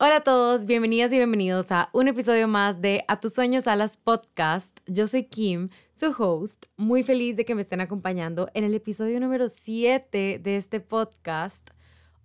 Hola a todos, bienvenidas y bienvenidos a un episodio más de A tus sueños alas podcast. Yo soy Kim, su host, muy feliz de que me estén acompañando en el episodio número 7 de este podcast.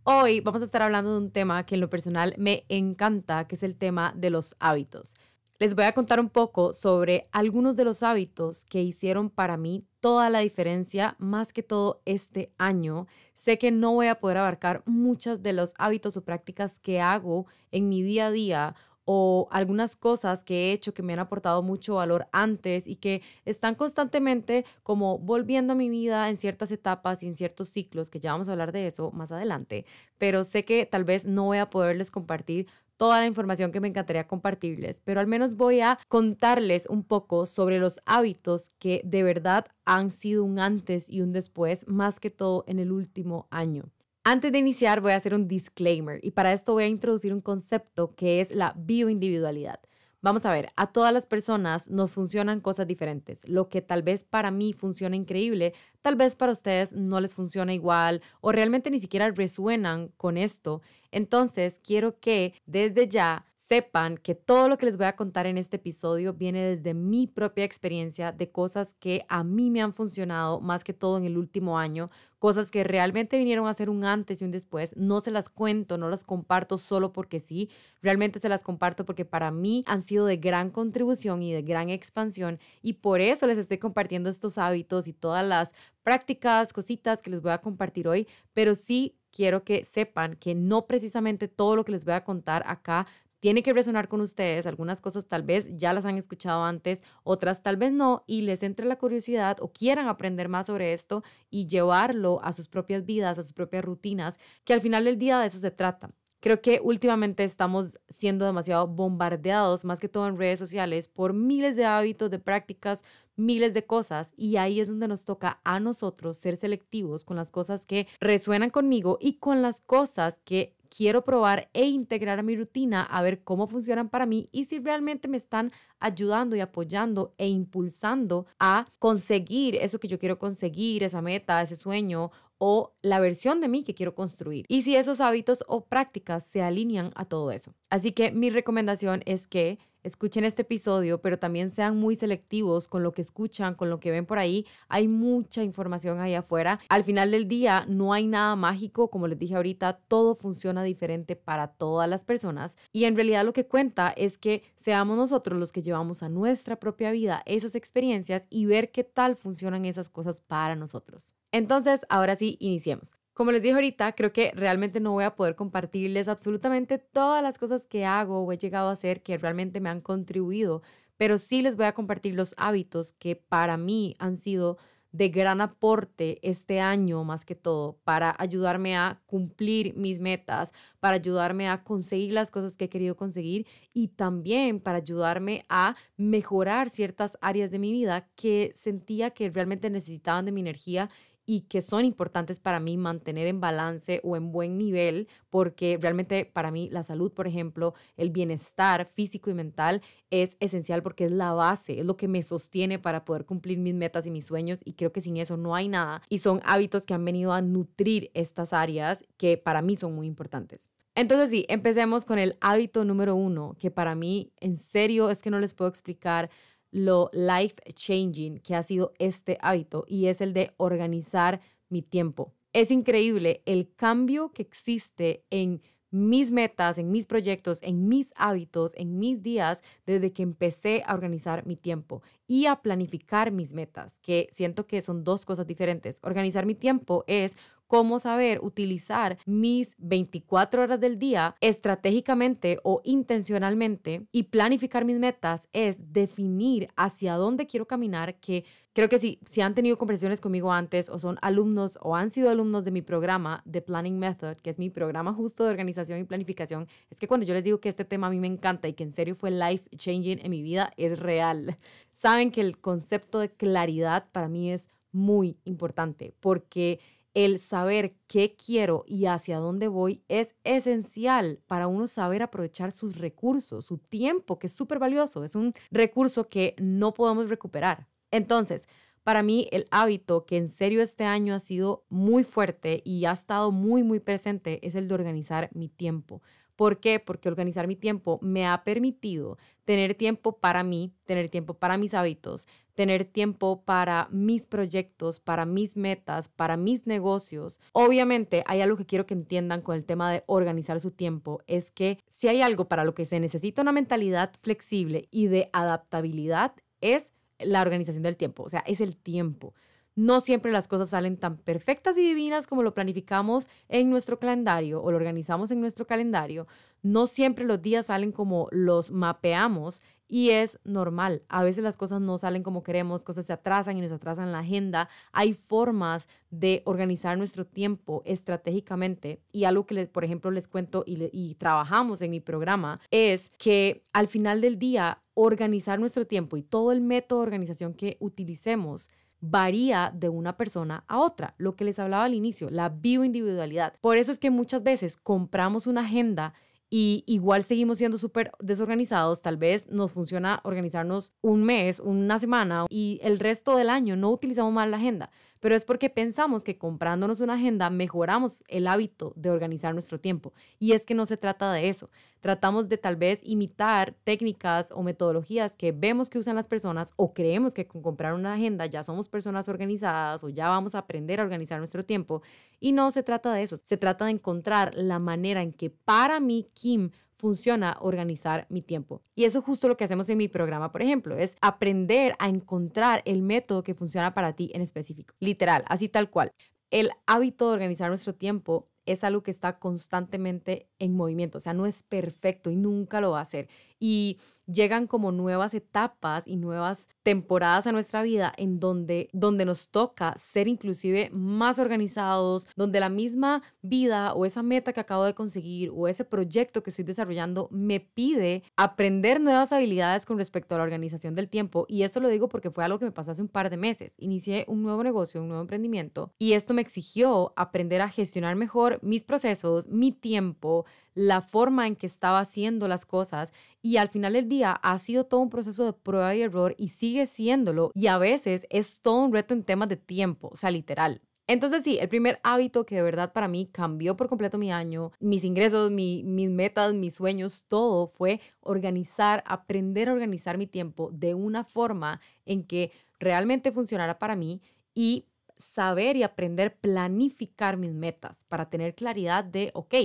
Hoy vamos a estar hablando de un tema que en lo personal me encanta, que es el tema de los hábitos. Les voy a contar un poco sobre algunos de los hábitos que hicieron para mí toda la diferencia, más que todo este año. Sé que no voy a poder abarcar muchos de los hábitos o prácticas que hago en mi día a día o algunas cosas que he hecho que me han aportado mucho valor antes y que están constantemente como volviendo a mi vida en ciertas etapas y en ciertos ciclos, que ya vamos a hablar de eso más adelante, pero sé que tal vez no voy a poderles compartir toda la información que me encantaría compartirles, pero al menos voy a contarles un poco sobre los hábitos que de verdad han sido un antes y un después, más que todo en el último año. Antes de iniciar voy a hacer un disclaimer y para esto voy a introducir un concepto que es la bioindividualidad. Vamos a ver, a todas las personas nos funcionan cosas diferentes. Lo que tal vez para mí funciona increíble, tal vez para ustedes no les funciona igual o realmente ni siquiera resuenan con esto. Entonces, quiero que desde ya sepan que todo lo que les voy a contar en este episodio viene desde mi propia experiencia de cosas que a mí me han funcionado más que todo en el último año, cosas que realmente vinieron a ser un antes y un después. No se las cuento, no las comparto solo porque sí, realmente se las comparto porque para mí han sido de gran contribución y de gran expansión y por eso les estoy compartiendo estos hábitos y todas las prácticas, cositas que les voy a compartir hoy, pero sí quiero que sepan que no precisamente todo lo que les voy a contar acá tiene que resonar con ustedes. Algunas cosas tal vez ya las han escuchado antes, otras tal vez no, y les entre la curiosidad o quieran aprender más sobre esto y llevarlo a sus propias vidas, a sus propias rutinas, que al final del día de eso se trata. Creo que últimamente estamos siendo demasiado bombardeados, más que todo en redes sociales, por miles de hábitos, de prácticas, miles de cosas y ahí es donde nos toca a nosotros ser selectivos con las cosas que resuenan conmigo y con las cosas que quiero probar e integrar a mi rutina a ver cómo funcionan para mí y si realmente me están ayudando y apoyando e impulsando a conseguir eso que yo quiero conseguir, esa meta, ese sueño o la versión de mí que quiero construir. Y si esos hábitos o prácticas se alinean a todo eso. Así que mi recomendación es que escuchen este episodio, pero también sean muy selectivos con lo que escuchan, con lo que ven por ahí. Hay mucha información ahí afuera. Al final del día no hay nada mágico, como les dije ahorita, todo funciona diferente para todas las personas y en realidad lo que cuenta es que seamos nosotros los que llevamos a nuestra propia vida esas experiencias y ver qué tal funcionan esas cosas para nosotros. Entonces, ahora sí, iniciemos. Como les dije ahorita, creo que realmente no voy a poder compartirles absolutamente todas las cosas que hago o he llegado a hacer que realmente me han contribuido, pero sí les voy a compartir los hábitos que para mí han sido de gran aporte este año más que todo para ayudarme a cumplir mis metas, para ayudarme a conseguir las cosas que he querido conseguir y también para ayudarme a mejorar ciertas áreas de mi vida que sentía que realmente necesitaban de mi energía y que son importantes para mí mantener en balance o en buen nivel, porque realmente para mí la salud, por ejemplo, el bienestar físico y mental es esencial porque es la base, es lo que me sostiene para poder cumplir mis metas y mis sueños y creo que sin eso no hay nada y son hábitos que han venido a nutrir estas áreas que para mí son muy importantes. Entonces sí, empecemos con el hábito número uno, que para mí en serio es que no les puedo explicar lo life changing que ha sido este hábito y es el de organizar mi tiempo. Es increíble el cambio que existe en mis metas, en mis proyectos, en mis hábitos, en mis días, desde que empecé a organizar mi tiempo y a planificar mis metas, que siento que son dos cosas diferentes. Organizar mi tiempo es cómo saber utilizar mis 24 horas del día estratégicamente o intencionalmente y planificar mis metas es definir hacia dónde quiero caminar que Creo que si, si han tenido conversaciones conmigo antes o son alumnos o han sido alumnos de mi programa The Planning Method, que es mi programa justo de organización y planificación, es que cuando yo les digo que este tema a mí me encanta y que en serio fue life changing en mi vida, es real. Saben que el concepto de claridad para mí es muy importante porque el saber qué quiero y hacia dónde voy es esencial para uno saber aprovechar sus recursos, su tiempo, que es súper valioso, es un recurso que no podemos recuperar. Entonces, para mí el hábito que en serio este año ha sido muy fuerte y ha estado muy, muy presente es el de organizar mi tiempo. ¿Por qué? Porque organizar mi tiempo me ha permitido tener tiempo para mí, tener tiempo para mis hábitos, tener tiempo para mis proyectos, para mis metas, para mis negocios. Obviamente hay algo que quiero que entiendan con el tema de organizar su tiempo, es que si hay algo para lo que se necesita una mentalidad flexible y de adaptabilidad, es la organización del tiempo, o sea, es el tiempo. No siempre las cosas salen tan perfectas y divinas como lo planificamos en nuestro calendario o lo organizamos en nuestro calendario. No siempre los días salen como los mapeamos y es normal. A veces las cosas no salen como queremos, cosas se atrasan y nos atrasan la agenda. Hay formas de organizar nuestro tiempo estratégicamente y algo que, por ejemplo, les cuento y, trabajamos en mi programa es que al final del día organizar nuestro tiempo y todo el método de organización que utilicemos varía de una persona a otra, lo que les hablaba al inicio, la bioindividualidad. Por eso es que muchas veces compramos una agenda y igual seguimos siendo súper desorganizados, tal vez nos funciona organizarnos un mes, una semana y el resto del año no utilizamos mal la agenda pero es porque pensamos que comprándonos una agenda mejoramos el hábito de organizar nuestro tiempo. Y es que no se trata de eso. Tratamos de tal vez imitar técnicas o metodologías que vemos que usan las personas o creemos que con comprar una agenda ya somos personas organizadas o ya vamos a aprender a organizar nuestro tiempo. Y no se trata de eso. Se trata de encontrar la manera en que para mí, Kim, funciona organizar mi tiempo. Y eso es justo lo que hacemos en mi programa, por ejemplo, es aprender a encontrar el método que funciona para ti en específico. Literal, así tal cual. El hábito de organizar nuestro tiempo es algo que está constantemente en movimiento, o sea, no es perfecto y nunca lo va a ser. Y llegan como nuevas etapas y nuevas temporadas a nuestra vida en donde, donde nos toca ser inclusive más organizados, donde la misma vida o esa meta que acabo de conseguir o ese proyecto que estoy desarrollando me pide aprender nuevas habilidades con respecto a la organización del tiempo. Y esto lo digo porque fue algo que me pasó hace un par de meses. Inicié un nuevo negocio, un nuevo emprendimiento y esto me exigió aprender a gestionar mejor mis procesos, mi tiempo, la forma en que estaba haciendo las cosas y al final del día ha sido todo un proceso de prueba y error y sigue siéndolo y a veces es todo un reto en temas de tiempo, o sea, literal. Entonces sí, el primer hábito que de verdad para mí cambió por completo mi año, mis ingresos, mis metas, mis sueños, todo fue organizar, aprender a organizar mi tiempo de una forma en que realmente funcionara para mí y saber y aprender planificar mis metas para tener claridad de, ok,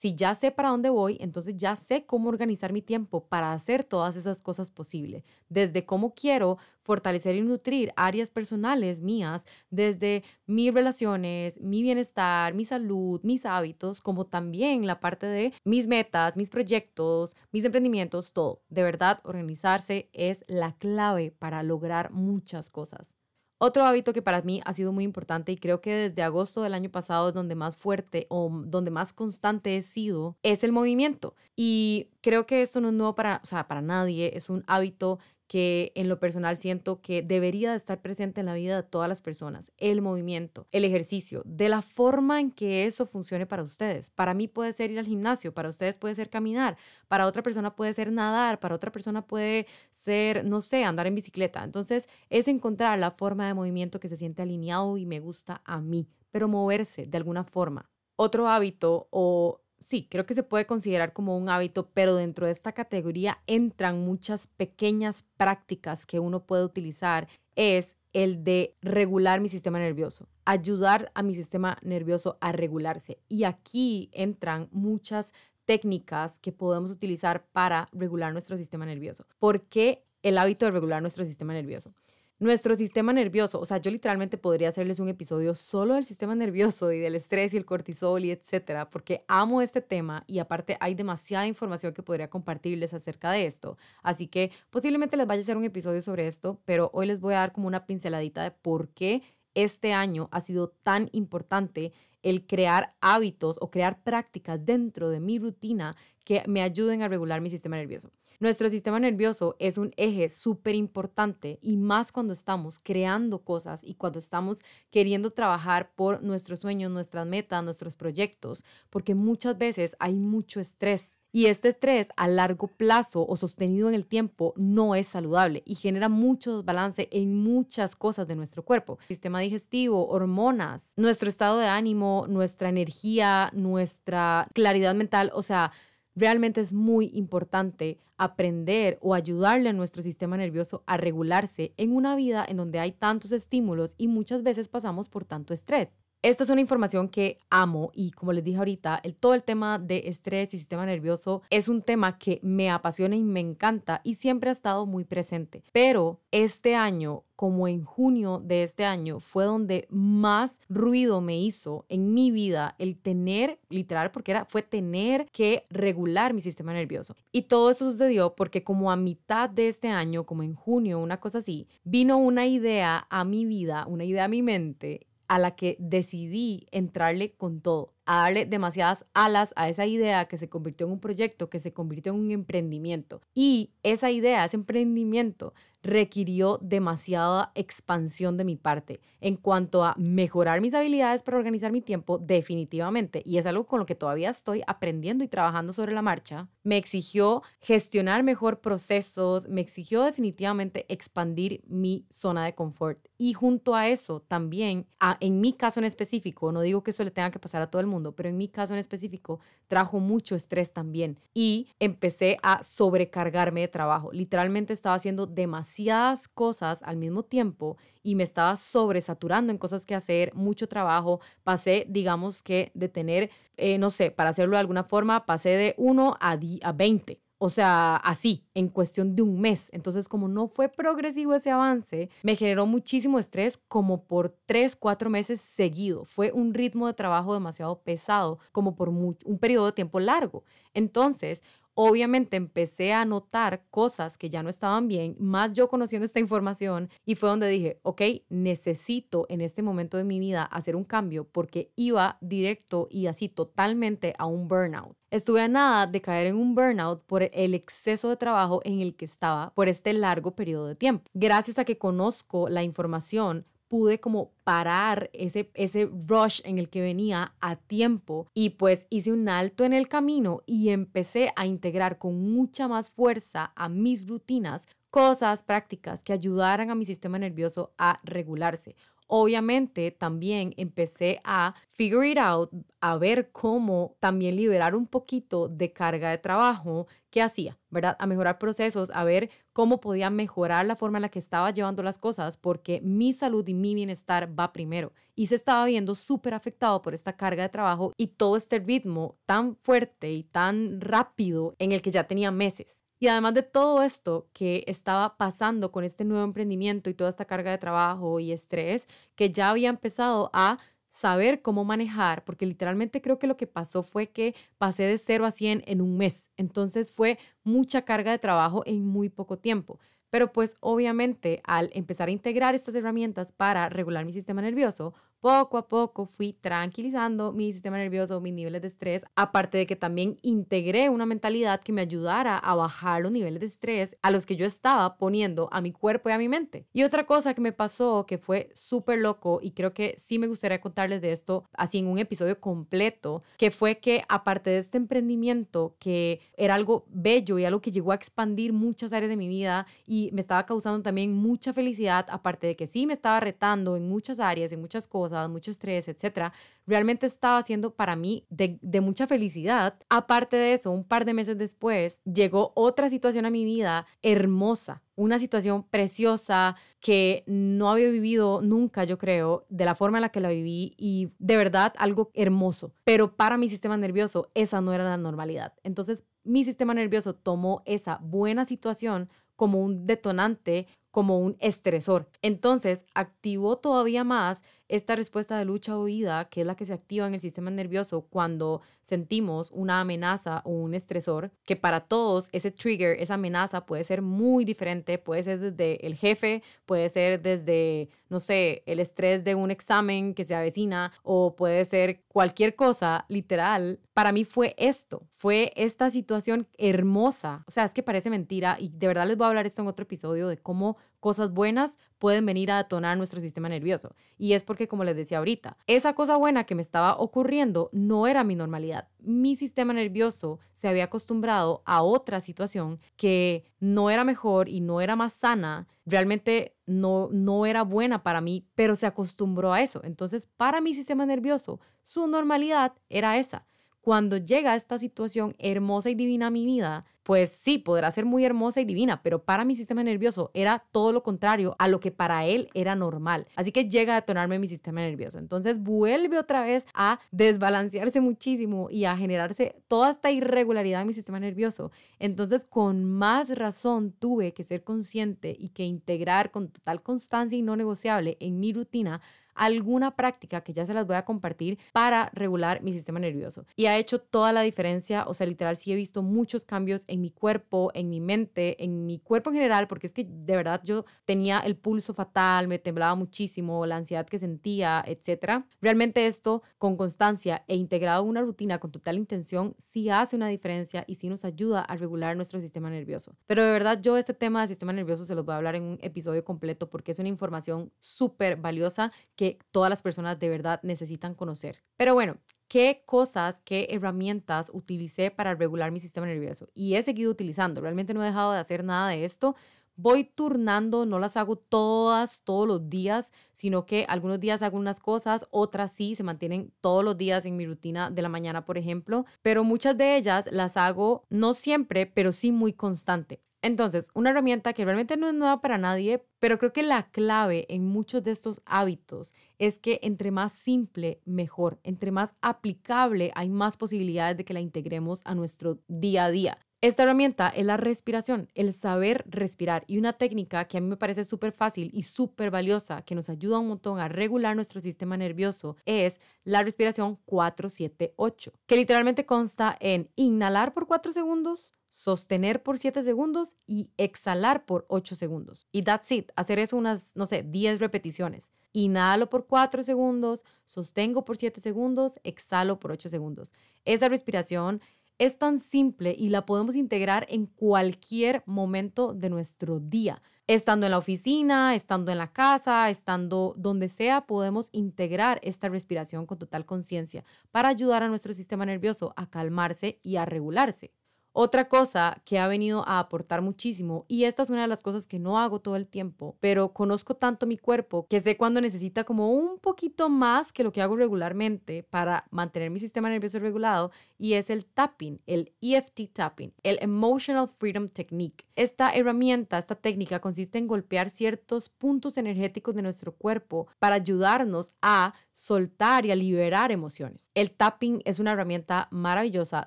si ya sé para dónde voy, entonces ya sé cómo organizar mi tiempo para hacer todas esas cosas posibles. Desde cómo quiero fortalecer y nutrir áreas personales mías, desde mis relaciones, mi bienestar, mi salud, mis hábitos, como también la parte de mis metas, mis proyectos, mis emprendimientos, todo. De verdad, organizarse es la clave para lograr muchas cosas. Otro hábito que para mí ha sido muy importante y creo que desde agosto del año pasado es donde más fuerte o donde más constante he sido, es el movimiento. Y creo que esto no es nuevo para, o sea, para nadie, es un hábito que en lo personal siento que debería de estar presente en la vida de todas las personas. El movimiento, el ejercicio, de la forma en que eso funcione para ustedes. Para mí puede ser ir al gimnasio, para ustedes puede ser caminar, para otra persona puede ser nadar, para otra persona puede ser, no sé, andar en bicicleta. Entonces es encontrar la forma de movimiento que se siente alineado y me gusta a mí, pero moverse de alguna forma. Otro hábito o sí, creo que se puede considerar como un hábito, pero dentro de esta categoría entran muchas pequeñas prácticas que uno puede utilizar. Es el de regular mi sistema nervioso, ayudar a mi sistema nervioso a regularse. Y aquí entran muchas técnicas que podemos utilizar para regular nuestro sistema nervioso. ¿Por qué el hábito de regular nuestro sistema nervioso? Nuestro sistema nervioso, o sea, yo literalmente podría hacerles un episodio solo del sistema nervioso y del estrés y el cortisol y etcétera, porque amo este tema y aparte hay demasiada información que podría compartirles acerca de esto. Así que posiblemente les vaya a hacer un episodio sobre esto, pero hoy les voy a dar como una pinceladita de por qué este año ha sido tan importante el crear hábitos o crear prácticas dentro de mi rutina que me ayuden a regular mi sistema nervioso. Nuestro sistema nervioso es un eje súper importante y más cuando estamos creando cosas y cuando estamos queriendo trabajar por nuestros sueños, nuestras metas, nuestros proyectos, porque muchas veces hay mucho estrés. Y este estrés a largo plazo o sostenido en el tiempo no es saludable y genera mucho desbalance en muchas cosas de nuestro cuerpo. Sistema digestivo, hormonas, nuestro estado de ánimo, nuestra energía, nuestra claridad mental, o sea, realmente es muy importante aprender o ayudarle a nuestro sistema nervioso a regularse en una vida en donde hay tantos estímulos y muchas veces pasamos por tanto estrés. Esta es una información que amo y como les dije ahorita, el, todo el tema de estrés y sistema nervioso es un tema que me apasiona y me encanta y siempre ha estado muy presente. Pero este año, como en junio de este año, fue donde más ruido me hizo en mi vida el tener, literal, porque era, fue tener que regular mi sistema nervioso. Y todo eso sucedió porque como a mitad de este año, como en junio, una cosa así, vino una idea a mi vida, una idea a mi mente a la que decidí entrarle con todo, a darle demasiadas alas a esa idea que se convirtió en un proyecto, que se convirtió en un emprendimiento. Y esa idea, ese emprendimiento, requirió demasiada expansión de mi parte en cuanto a mejorar mis habilidades para organizar mi tiempo definitivamente y es algo con lo que todavía estoy aprendiendo y trabajando sobre la marcha. Me exigió gestionar mejor procesos, me exigió definitivamente expandir mi zona de confort y junto a eso también, en mi caso en específico, no digo que eso le tenga que pasar a todo el mundo, pero en mi caso en específico trajo mucho estrés también y empecé a sobrecargarme de trabajo. Literalmente estaba haciendo demasiadas cosas al mismo tiempo y me estaba sobresaturando en cosas que hacer, mucho trabajo. Pasé, digamos que de tener, eh, no sé, para hacerlo de alguna forma, pasé de 1 a, a 20. O sea, así, en cuestión de un mes. Entonces, como no fue progresivo ese avance, me generó muchísimo estrés como por tres, cuatro meses seguido. Fue un ritmo de trabajo demasiado pesado, como por un periodo de tiempo largo. Entonces, obviamente empecé a notar cosas que ya no estaban bien, más yo conociendo esta información y fue donde dije, ok, necesito en este momento de mi vida hacer un cambio porque iba directo y así totalmente a un burnout. Estuve a nada de caer en un burnout por el exceso de trabajo en el que estaba por este largo periodo de tiempo. Gracias a que conozco la información, pude como parar ese, ese rush en el que venía a tiempo y pues hice un alto en el camino y empecé a integrar con mucha más fuerza a mis rutinas cosas prácticas que ayudaran a mi sistema nervioso a regularse. Obviamente también empecé a figure it out, a ver cómo también liberar un poquito de carga de trabajo que hacía, ¿verdad? A mejorar procesos, a ver cómo podía mejorar la forma en la que estaba llevando las cosas, porque mi salud y mi bienestar va primero. Y se estaba viendo súper afectado por esta carga de trabajo y todo este ritmo tan fuerte y tan rápido en el que ya tenía meses. Y además de todo esto que estaba pasando con este nuevo emprendimiento y toda esta carga de trabajo y estrés, que ya había empezado a saber cómo manejar, porque literalmente creo que lo que pasó fue que pasé de 0 a 100 en un mes. Entonces fue mucha carga de trabajo en muy poco tiempo. Pero pues obviamente al empezar a integrar estas herramientas para regular mi sistema nervioso, poco a poco fui tranquilizando mi sistema nervioso, mis niveles de estrés, aparte de que también integré una mentalidad que me ayudara a bajar los niveles de estrés a los que yo estaba poniendo a mi cuerpo y a mi mente. Y otra cosa que me pasó que fue súper loco y creo que sí me gustaría contarles de esto así en un episodio completo, que fue que aparte de este emprendimiento que era algo bello y algo que llegó a expandir muchas áreas de mi vida y me estaba causando también mucha felicidad, aparte de que sí me estaba retando en muchas áreas, en muchas cosas, mucho estrés, etcétera, realmente estaba siendo para mí de mucha felicidad. Aparte de eso, un par de meses después, llegó otra situación a mi vida hermosa, una situación preciosa que no había vivido nunca, yo creo, de la forma en la que la viví y de verdad algo hermoso. Pero para mi sistema nervioso, esa no era la normalidad. Entonces, mi sistema nervioso tomó esa buena situación como un detonante, como un estresor. Entonces, activó todavía más esta respuesta de lucha o huida, que es la que se activa en el sistema nervioso cuando sentimos una amenaza o un estresor, que para todos ese trigger, esa amenaza puede ser muy diferente, puede ser desde el jefe, puede ser desde, no sé, el estrés de un examen que se avecina o puede ser cualquier cosa, literal. Para mí fue esto, fue esta situación hermosa. O sea, es que parece mentira y de verdad les voy a hablar esto en otro episodio de cómo cosas buenas pueden venir a detonar nuestro sistema nervioso. Y es porque, como les decía ahorita, esa cosa buena que me estaba ocurriendo no era mi normalidad. Mi sistema nervioso se había acostumbrado a otra situación que no era mejor y no era más sana. Realmente no, no era buena para mí, pero se acostumbró a eso. Entonces, para mi sistema nervioso, su normalidad era esa cuando llega esta situación hermosa y divina a mi vida, pues sí, podrá ser muy hermosa y divina, pero para mi sistema nervioso era todo lo contrario a lo que para él era normal. Así que llega a detonarme mi sistema nervioso. Entonces vuelve otra vez a desbalancearse muchísimo y a generarse toda esta irregularidad en mi sistema nervioso. Entonces con más razón tuve que ser consciente y que integrar con total constancia y no negociable en mi rutina alguna práctica que ya se las voy a compartir para regular mi sistema nervioso. Y ha hecho toda la diferencia, o sea, literal, sí he visto muchos cambios en mi cuerpo, en mi mente, en mi cuerpo en general, porque es que de verdad yo tenía el pulso fatal, me temblaba muchísimo, la ansiedad que sentía, etc. Realmente esto con constancia e integrado una rutina con total intención sí hace una diferencia y sí nos ayuda a regular nuestro sistema nervioso. Pero de verdad yo este tema del sistema nervioso se los voy a hablar en un episodio completo porque es una información súper valiosa que todas las personas de verdad necesitan conocer. Pero bueno, qué cosas, qué herramientas utilicé para regular mi sistema nervioso y he seguido utilizando. Realmente no he dejado de hacer nada de esto. Voy turnando, no las hago todas, todos los días, sino que algunos días hago unas cosas, otras sí, se mantienen todos los días en mi rutina de la mañana, por ejemplo, pero muchas de ellas las hago no siempre, pero sí muy constante. Entonces, una herramienta que realmente no es nueva para nadie, pero creo que la clave en muchos de estos hábitos es que entre más simple, mejor. Entre más aplicable, hay más posibilidades de que la integremos a nuestro día a día. Esta herramienta es la respiración, el saber respirar y una técnica que a mí me parece súper fácil y súper valiosa, que nos ayuda un montón a regular nuestro sistema nervioso, es la respiración 478, que literalmente consta en inhalar por 4 segundos, sostener por 7 segundos y exhalar por 8 segundos. Y that's it, hacer eso unas, no sé, 10 repeticiones. Inhalo por 4 segundos, sostengo por 7 segundos, exhalo por 8 segundos. Esa respiración es tan simple y la podemos integrar en cualquier momento de nuestro día. Estando en la oficina, estando en la casa, estando donde sea, podemos integrar esta respiración con total conciencia para ayudar a nuestro sistema nervioso a calmarse y a regularse. Otra cosa que ha venido a aportar muchísimo, y esta es una de las cosas que no hago todo el tiempo, pero conozco tanto mi cuerpo que sé cuando necesita como un poquito más que lo que hago regularmente para mantener mi sistema nervioso regulado, y es el tapping, el EFT tapping, el Emotional Freedom Technique. Esta herramienta, esta técnica consiste en golpear ciertos puntos energéticos de nuestro cuerpo para ayudarnos a soltar y a liberar emociones. El tapping es una herramienta maravillosa,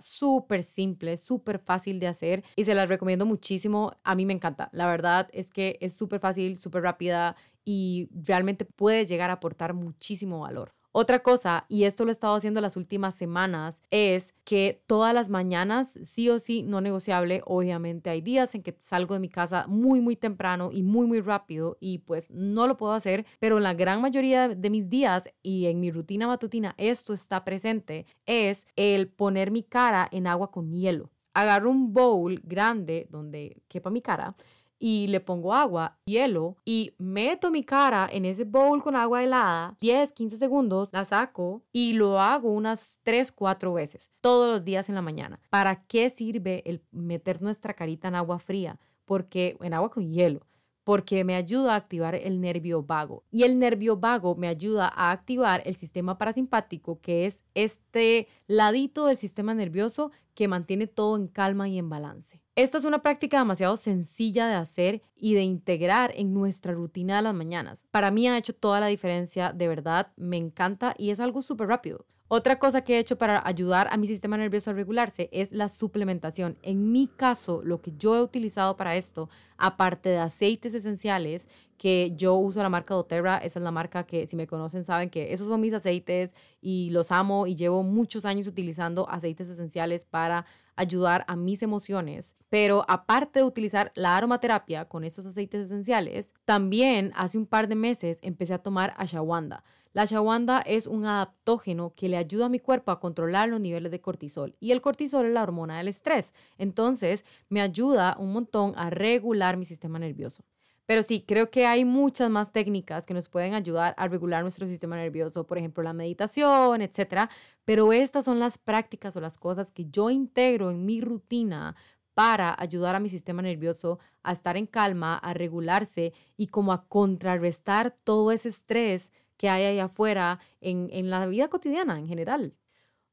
súper simple, súper fácil de hacer y se las recomiendo muchísimo. A mí me encanta. La verdad es que es súper fácil, súper rápida y realmente puede llegar a aportar muchísimo valor. Otra cosa, y esto lo he estado haciendo las últimas semanas, es que todas las mañanas, sí o sí, no negociable, obviamente hay días en que salgo de mi casa muy, muy temprano y muy, muy rápido y pues no lo puedo hacer, pero en la gran mayoría de mis días y en mi rutina matutina esto está presente, es el poner mi cara en agua con hielo. Agarro un bowl grande donde quepa mi cara y le pongo agua, hielo y meto mi cara en ese bowl con agua helada, 10, 15 segundos, la saco y lo hago unas 3, 4 veces, todos los días en la mañana. ¿Para qué sirve el meter nuestra carita en agua fría? Porque en agua con hielo porque me ayuda a activar el nervio vago. Y el nervio vago me ayuda a activar el sistema parasimpático, que es este ladito del sistema nervioso que mantiene todo en calma y en balance. Esta es una práctica demasiado sencilla de hacer y de integrar en nuestra rutina de las mañanas. Para mí ha hecho toda la diferencia, de verdad, me encanta y es algo súper rápido. Otra cosa que he hecho para ayudar a mi sistema nervioso a regularse es la suplementación. En mi caso, lo que yo he utilizado para esto, aparte de aceites esenciales, que yo uso la marca doTERRA, esa es la marca que si me conocen saben que esos son mis aceites y los amo y llevo muchos años utilizando aceites esenciales para ayudar a mis emociones. Pero aparte de utilizar la aromaterapia con esos aceites esenciales, también hace un par de meses empecé a tomar ashwagandha. La ashwagandha es un adaptógeno que le ayuda a mi cuerpo a controlar los niveles de cortisol y el cortisol es la hormona del estrés. Entonces, me ayuda un montón a regular mi sistema nervioso. Pero sí, creo que hay muchas más técnicas que nos pueden ayudar a regular nuestro sistema nervioso, por ejemplo, la meditación, etcétera. Pero estas son las prácticas o las cosas que yo integro en mi rutina para ayudar a mi sistema nervioso a estar en calma, a regularse y como a contrarrestar todo ese estrés que hay ahí afuera en, en la vida cotidiana en general.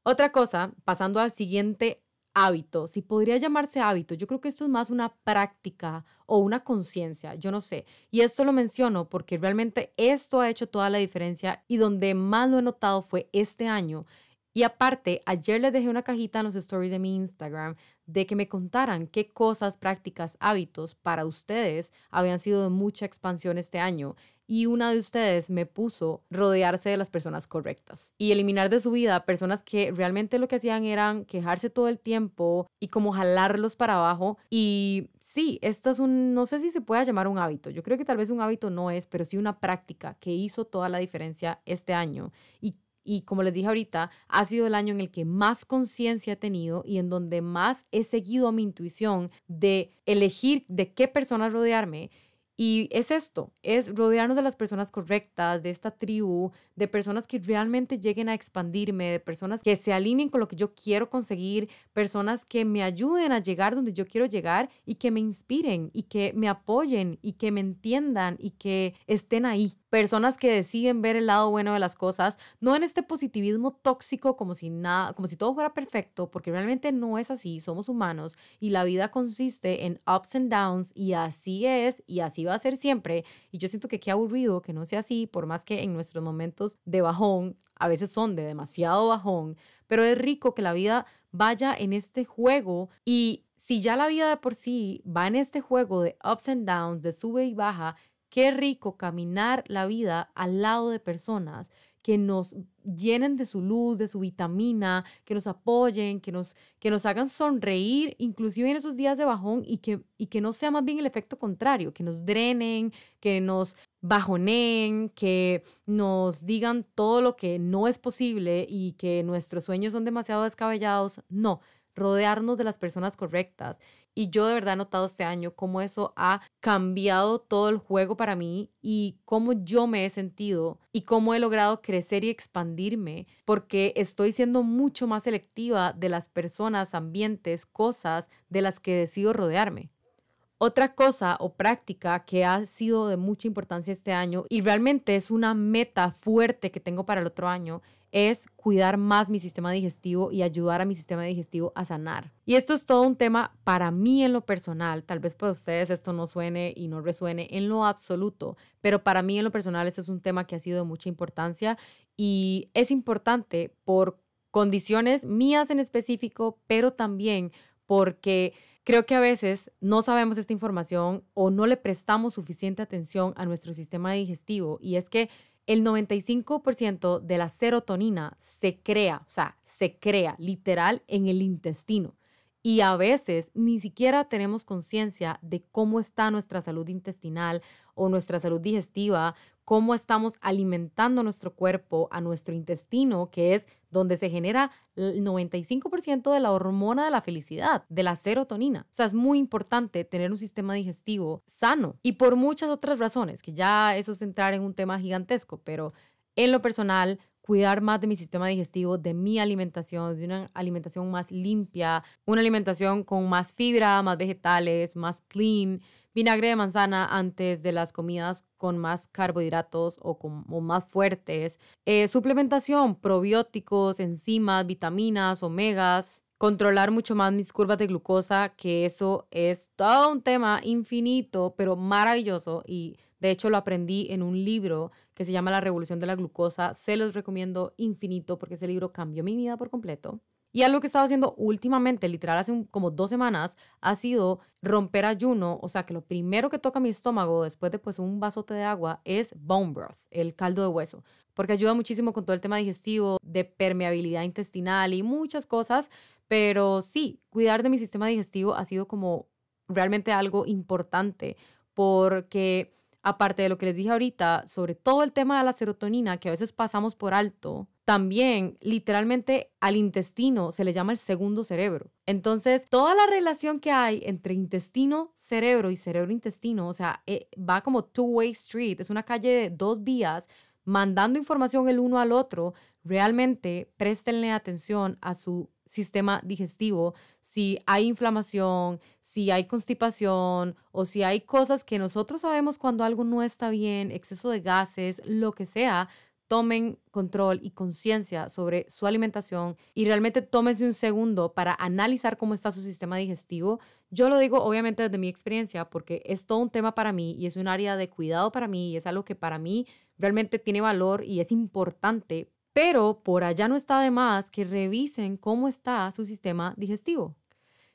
Otra cosa, pasando al siguiente hábito, si podría llamarse hábito, yo creo que esto es más una práctica o una conciencia, yo no sé. Y esto lo menciono porque realmente esto ha hecho toda la diferencia y donde más lo he notado fue este año. Y aparte, ayer les dejé una cajita en los stories de mi Instagram de que me contaran qué cosas, prácticas, hábitos para ustedes habían sido de mucha expansión este año y una de ustedes me puso rodearse de las personas correctas y eliminar de su vida personas que realmente lo que hacían eran quejarse todo el tiempo y como jalarlos para abajo. Y sí, esto es un, no sé si se puede llamar un hábito, yo creo que tal vez un hábito no es, pero sí una práctica que hizo toda la diferencia este año y y como les dije ahorita, ha sido el año en el que más conciencia he tenido y en donde más he seguido a mi intuición de elegir de qué personas rodearme y es esto, es rodearnos de las personas correctas, de esta tribu, de personas que realmente lleguen a expandirme, de personas que se alineen con lo que yo quiero conseguir, personas que me ayuden a llegar donde yo quiero llegar y que me inspiren y que me apoyen y que me entiendan y que estén ahí personas que deciden ver el lado bueno de las cosas, no en este positivismo tóxico como si nada, como si todo fuera perfecto, porque realmente no es así, somos humanos y la vida consiste en ups and downs y así es y así va a ser siempre. Y yo siento que qué aburrido que no sea así, por más que en nuestros momentos de bajón a veces son de demasiado bajón, pero es rico que la vida vaya en este juego y si ya la vida de por sí va en este juego de ups and downs, de sube y baja, Qué rico caminar la vida al lado de personas que nos llenen de su luz, de su vitamina, que nos apoyen, que nos, que nos hagan sonreír, inclusive en esos días de bajón, y que, y que no sea más bien el efecto contrario, que nos drenen, que nos bajoneen, que nos digan todo lo que no es posible y que nuestros sueños son demasiado descabellados. No, rodearnos de las personas correctas. Y yo de verdad he notado este año cómo eso ha cambiado todo el juego para mí y cómo yo me he sentido y cómo he logrado crecer y expandirme porque estoy siendo mucho más selectiva de las personas, ambientes, cosas de las que decido rodearme. Otra cosa o práctica que ha sido de mucha importancia este año y realmente es una meta fuerte que tengo para el otro año es cuidar más mi sistema digestivo y ayudar a mi sistema digestivo a sanar. Y esto es todo un tema para mí en lo personal. Tal vez para ustedes esto no suene y no resuene en lo absoluto, pero para mí en lo personal este es un tema que ha sido de mucha importancia y es importante por condiciones mías en específico, pero también porque creo que a veces no sabemos esta información o no le prestamos suficiente atención a nuestro sistema digestivo y es que el 95% de la serotonina se crea, o sea, se crea literal en el intestino. Y a veces ni siquiera tenemos conciencia de cómo está nuestra salud intestinal o nuestra salud digestiva, cómo estamos alimentando nuestro cuerpo, a nuestro intestino, que es donde se genera el 95% de la hormona de la felicidad, de la serotonina. O sea, es muy importante tener un sistema digestivo sano y por muchas otras razones, que ya eso es entrar en un tema gigantesco, pero en lo personal, cuidar más de mi sistema digestivo, de mi alimentación, de una alimentación más limpia, una alimentación con más fibra, más vegetales, más clean, vinagre de manzana antes de las comidas con más carbohidratos o, con, más fuertes, eh, suplementación, probióticos, enzimas, vitaminas, omegas, controlar mucho más mis curvas de glucosa, que eso es todo un tema infinito, pero maravilloso y de hecho lo aprendí en un libro que se llama La Revolución de la Glucosa. Se los recomiendo infinito porque ese libro cambió mi vida por completo. Y algo que he estado haciendo últimamente, literal hace como dos semanas, ha sido romper ayuno. O sea, que lo primero que toca mi estómago después de pues un vasote de agua es bone broth, el caldo de hueso. Porque ayuda muchísimo con todo el tema digestivo, de permeabilidad intestinal y muchas cosas. Pero sí, cuidar de mi sistema digestivo ha sido como realmente algo importante porque aparte de lo que les dije ahorita sobre todo el tema de la serotonina que a veces pasamos por alto, también literalmente al intestino se le llama el segundo cerebro. Entonces, toda la relación que hay entre intestino, cerebro y cerebro-intestino, o sea, eh, va como two-way street, es una calle de dos vías mandando información el uno al otro. Realmente, préstenle atención a su sistema digestivo, si hay inflamación, si hay constipación o si hay cosas que nosotros sabemos cuando algo no está bien, exceso de gases, lo que sea, tomen control y conciencia sobre su alimentación y realmente tómense un segundo para analizar cómo está su sistema digestivo. Yo lo digo obviamente desde mi experiencia porque es todo un tema para mí y es un área de cuidado para mí y es algo que para mí realmente tiene valor y es importante, pero por allá no está de más que revisen cómo está su sistema digestivo.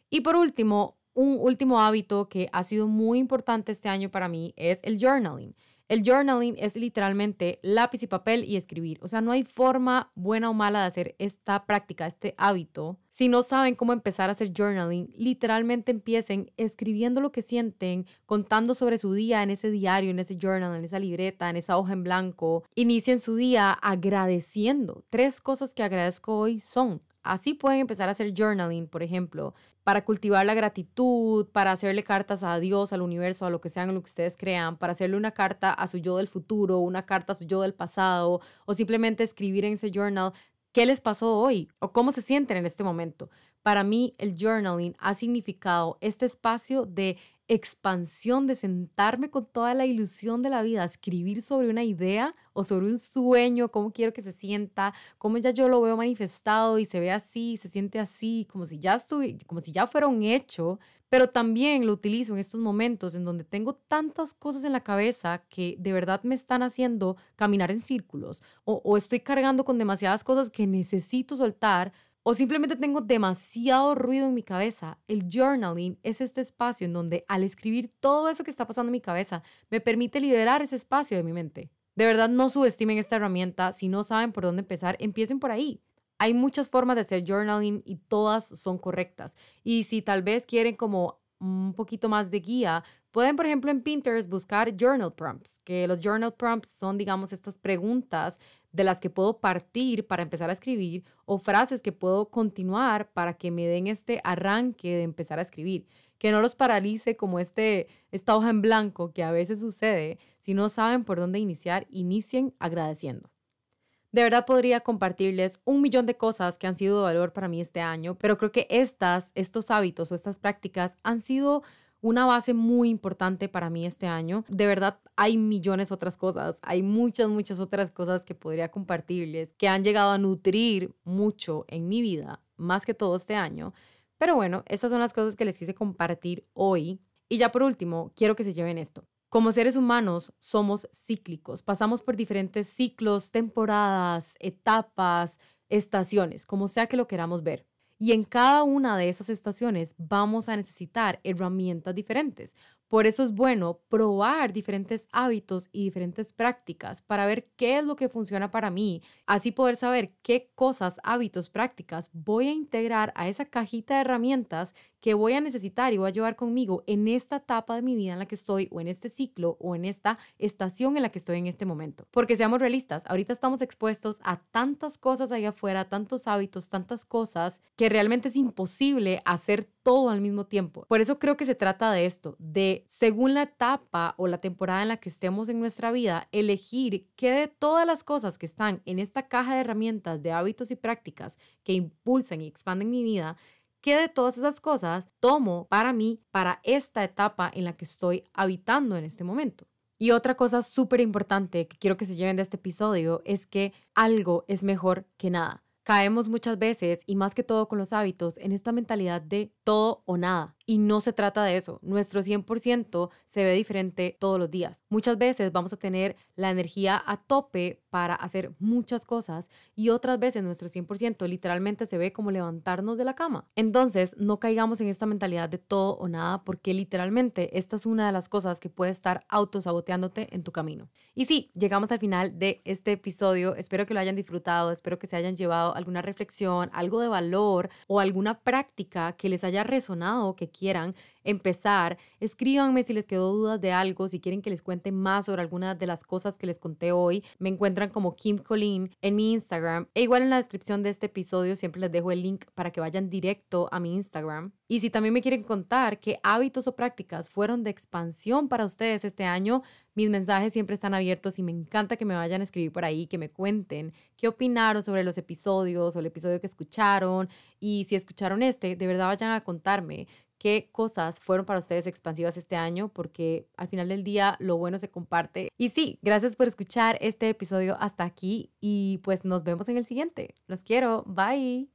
Y por último, un último hábito que ha sido muy importante este año para mí es el journaling. El journaling es literalmente lápiz y papel y escribir. O sea, no hay forma buena o mala de hacer esta práctica, este hábito. Si no saben cómo empezar a hacer journaling, literalmente empiecen escribiendo lo que sienten, contando sobre su día en ese diario, en ese journal, en esa libreta, en esa hoja en blanco. Inicien su día agradeciendo. Tres cosas que agradezco hoy son Así pueden empezar a hacer journaling, por ejemplo, para cultivar la gratitud, para hacerle cartas a Dios, al universo, a lo que sean, lo que ustedes crean, para hacerle una carta a su yo del futuro, una carta a su yo del pasado, o simplemente escribir en ese journal qué les pasó hoy o cómo se sienten en este momento. Para mí, el journaling ha significado este espacio de expansión, de sentarme con toda la ilusión de la vida, escribir sobre una idea o sobre un sueño, cómo quiero que se sienta, cómo ya yo lo veo manifestado y se ve así, se siente así, como si ya como si ya fuera un hecho, pero también lo utilizo en estos momentos en donde tengo tantas cosas en la cabeza que de verdad me están haciendo caminar en círculos o estoy cargando con demasiadas cosas que necesito soltar o simplemente tengo demasiado ruido en mi cabeza, el journaling es este espacio en donde al escribir todo eso que está pasando en mi cabeza, me permite liberar ese espacio de mi mente. De verdad, no subestimen esta herramienta. Si no saben por dónde empezar, empiecen por ahí. Hay muchas formas de hacer journaling y todas son correctas. Y si tal vez quieren como un poquito más de guía, pueden, por ejemplo, en Pinterest buscar journal prompts, que los journal prompts son, digamos, estas preguntas de las que puedo partir para empezar a escribir o frases que puedo continuar para que me den este arranque de empezar a escribir que no los paralice como este, esta hoja en blanco que a veces sucede. Si no saben por dónde iniciar, inicien agradeciendo. De verdad podría compartirles un millón de cosas que han sido de valor para mí este año, pero creo que estas, estos hábitos o estas prácticas han sido una base muy importante para mí este año. De verdad, hay millones otras cosas, hay muchas, muchas otras cosas que podría compartirles que han llegado a nutrir mucho en mi vida, más que todo este año. Pero bueno, estas son las cosas que les quise compartir hoy. Y ya por último, quiero que se lleven esto. Como seres humanos somos cíclicos, pasamos por diferentes ciclos, temporadas, etapas, estaciones, como sea que lo queramos ver. Y en cada una de esas estaciones vamos a necesitar herramientas diferentes. Por eso es bueno probar diferentes hábitos y diferentes prácticas para ver qué es lo que funciona para mí, así poder saber qué cosas, hábitos, prácticas voy a integrar a esa cajita de herramientas que voy a necesitar y voy a llevar conmigo en esta etapa de mi vida en la que estoy o en este ciclo o en esta estación en la que estoy en este momento. Porque seamos realistas, ahorita estamos expuestos a tantas cosas ahí afuera, tantos hábitos, tantas cosas que realmente es imposible hacer todo al mismo tiempo. Por eso creo que se trata de esto, de según la etapa o la temporada en la que estemos en nuestra vida, elegir qué de todas las cosas que están en esta caja de herramientas de hábitos y prácticas que impulsan y expanden mi vida, qué de todas esas cosas tomo para mí, para esta etapa en la que estoy habitando en este momento. Y otra cosa súper importante que quiero que se lleven de este episodio es que algo es mejor que nada. Caemos muchas veces, y más que todo con los hábitos, en esta mentalidad de todo o nada. Y no se trata de eso. Nuestro 100% se ve diferente todos los días. Muchas veces vamos a tener la energía a tope para hacer muchas cosas y otras veces nuestro 100% literalmente se ve como levantarnos de la cama. Entonces, no caigamos en esta mentalidad de todo o nada porque literalmente esta es una de las cosas que puede estar autosaboteándote en tu camino. Y sí, llegamos al final de este episodio. Espero que lo hayan disfrutado, espero que se hayan llevado alguna reflexión, algo de valor o alguna práctica que les haya resonado, que quieran empezar. Escríbanme si les quedó dudas de algo, si quieren que les cuente más sobre algunas de las cosas que les conté hoy. Me encuentran como Kim Colleen en mi Instagram. E igual en la descripción de este episodio siempre les dejo el link para que vayan directo a mi Instagram. Y si también me quieren contar qué hábitos o prácticas fueron de expansión para ustedes este año, mis mensajes siempre están abiertos y me encanta que me vayan a escribir por ahí, que me cuenten qué opinaron sobre los episodios o el episodio que escucharon. Y si escucharon este, de verdad vayan a contarme qué cosas fueron para ustedes expansivas este año, porque al final del día lo bueno se comparte. Y sí, gracias por escuchar este episodio hasta aquí y pues nos vemos en el siguiente. Los quiero. Bye.